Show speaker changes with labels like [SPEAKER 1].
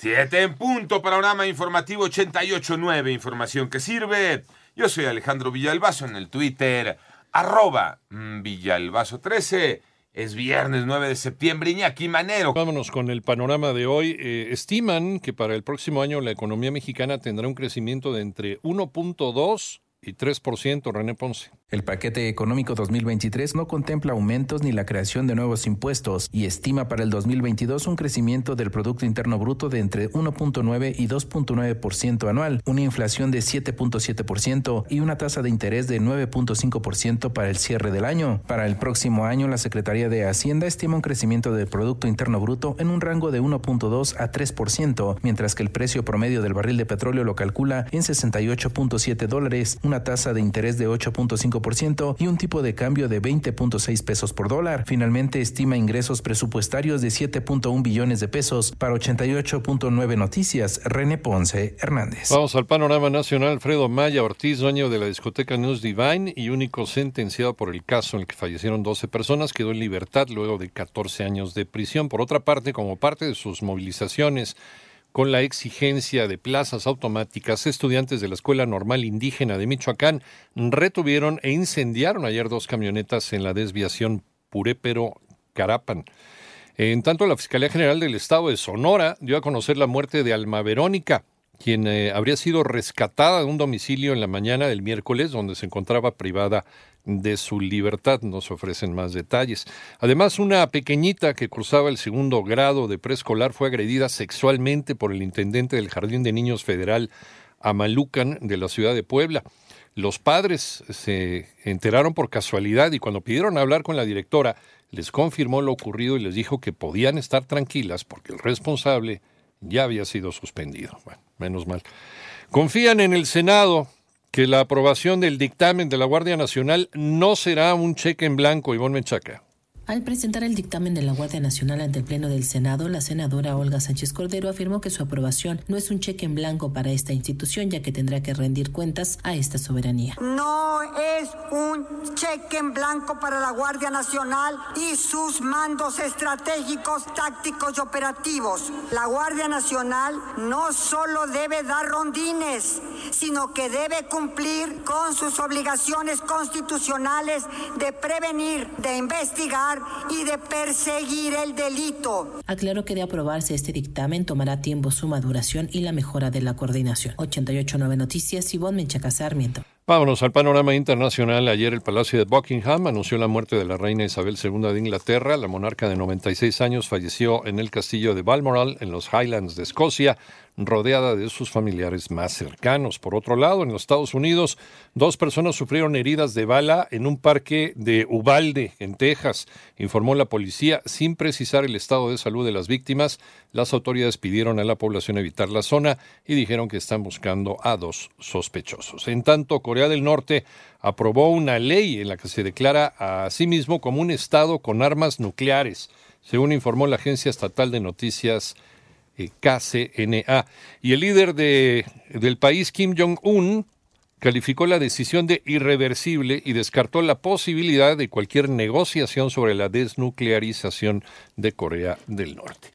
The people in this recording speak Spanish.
[SPEAKER 1] Siete en punto, panorama informativo 88.9, información que sirve. Yo soy Alejandro Villalbazo en el Twitter, arroba mm, Villalbazo13. Es viernes 9 de septiembre, Iñaki Manero.
[SPEAKER 2] Vámonos con el panorama de hoy. Eh, estiman que para el próximo año la economía mexicana tendrá un crecimiento de entre 1.2 y 3%, René Ponce.
[SPEAKER 3] El paquete económico 2023 no contempla aumentos ni la creación de nuevos impuestos y estima para el 2022 un crecimiento del Producto Interno Bruto de entre 1.9 y 2.9% anual, una inflación de 7.7% y una tasa de interés de 9.5% para el cierre del año. Para el próximo año, la Secretaría de Hacienda estima un crecimiento del Producto Interno Bruto en un rango de 1.2 a 3%, mientras que el precio promedio del barril de petróleo lo calcula en 68.7 dólares, una tasa de interés de 8.5% y un tipo de cambio de 20.6 pesos por dólar. Finalmente estima ingresos presupuestarios de 7.1 billones de pesos para 88.9 noticias. René Ponce Hernández.
[SPEAKER 2] Vamos al panorama nacional. Alfredo Maya Ortiz, dueño de la discoteca News Divine y único sentenciado por el caso en el que fallecieron 12 personas, quedó en libertad luego de 14 años de prisión. Por otra parte, como parte de sus movilizaciones, con la exigencia de plazas automáticas, estudiantes de la Escuela Normal Indígena de Michoacán retuvieron e incendiaron ayer dos camionetas en la desviación Purépero-Carapan. En tanto, la Fiscalía General del Estado de Sonora dio a conocer la muerte de Alma Verónica, quien eh, habría sido rescatada de un domicilio en la mañana del miércoles donde se encontraba privada de su libertad. Nos ofrecen más detalles. Además, una pequeñita que cruzaba el segundo grado de preescolar fue agredida sexualmente por el intendente del Jardín de Niños Federal Amalucan de la ciudad de Puebla. Los padres se enteraron por casualidad y cuando pidieron hablar con la directora, les confirmó lo ocurrido y les dijo que podían estar tranquilas porque el responsable ya había sido suspendido. Bueno, menos mal. Confían en el Senado que la aprobación del dictamen de la Guardia Nacional no será un cheque en blanco, Ivonne Menchaca.
[SPEAKER 4] Al presentar el dictamen de la Guardia Nacional ante el Pleno del Senado, la senadora Olga Sánchez Cordero afirmó que su aprobación no es un cheque en blanco para esta institución, ya que tendrá que rendir cuentas a esta soberanía.
[SPEAKER 5] No es un cheque en blanco para la Guardia Nacional y sus mandos estratégicos, tácticos y operativos. La Guardia Nacional no solo debe dar rondines, sino que debe cumplir con sus obligaciones constitucionales de prevenir, de investigar, y de perseguir el delito.
[SPEAKER 4] Aclaró que de aprobarse este dictamen tomará tiempo su maduración y la mejora de la coordinación. 889 Noticias, Ivonne Menchaca Sarmiento.
[SPEAKER 2] Vámonos al panorama internacional. Ayer el Palacio de Buckingham anunció la muerte de la reina Isabel II de Inglaterra. La monarca de 96 años falleció en el castillo de Balmoral, en los Highlands de Escocia, rodeada de sus familiares más cercanos. Por otro lado, en los Estados Unidos, dos personas sufrieron heridas de bala en un parque de Ubalde, en Texas, informó la policía. Sin precisar el estado de salud de las víctimas, las autoridades pidieron a la población evitar la zona y dijeron que están buscando a dos sospechosos. En tanto, Corea del Norte aprobó una ley en la que se declara a sí mismo como un estado con armas nucleares, según informó la agencia estatal de noticias KCNA. Y el líder de, del país, Kim Jong-un, calificó la decisión de irreversible y descartó la posibilidad de cualquier negociación sobre la desnuclearización de Corea del Norte.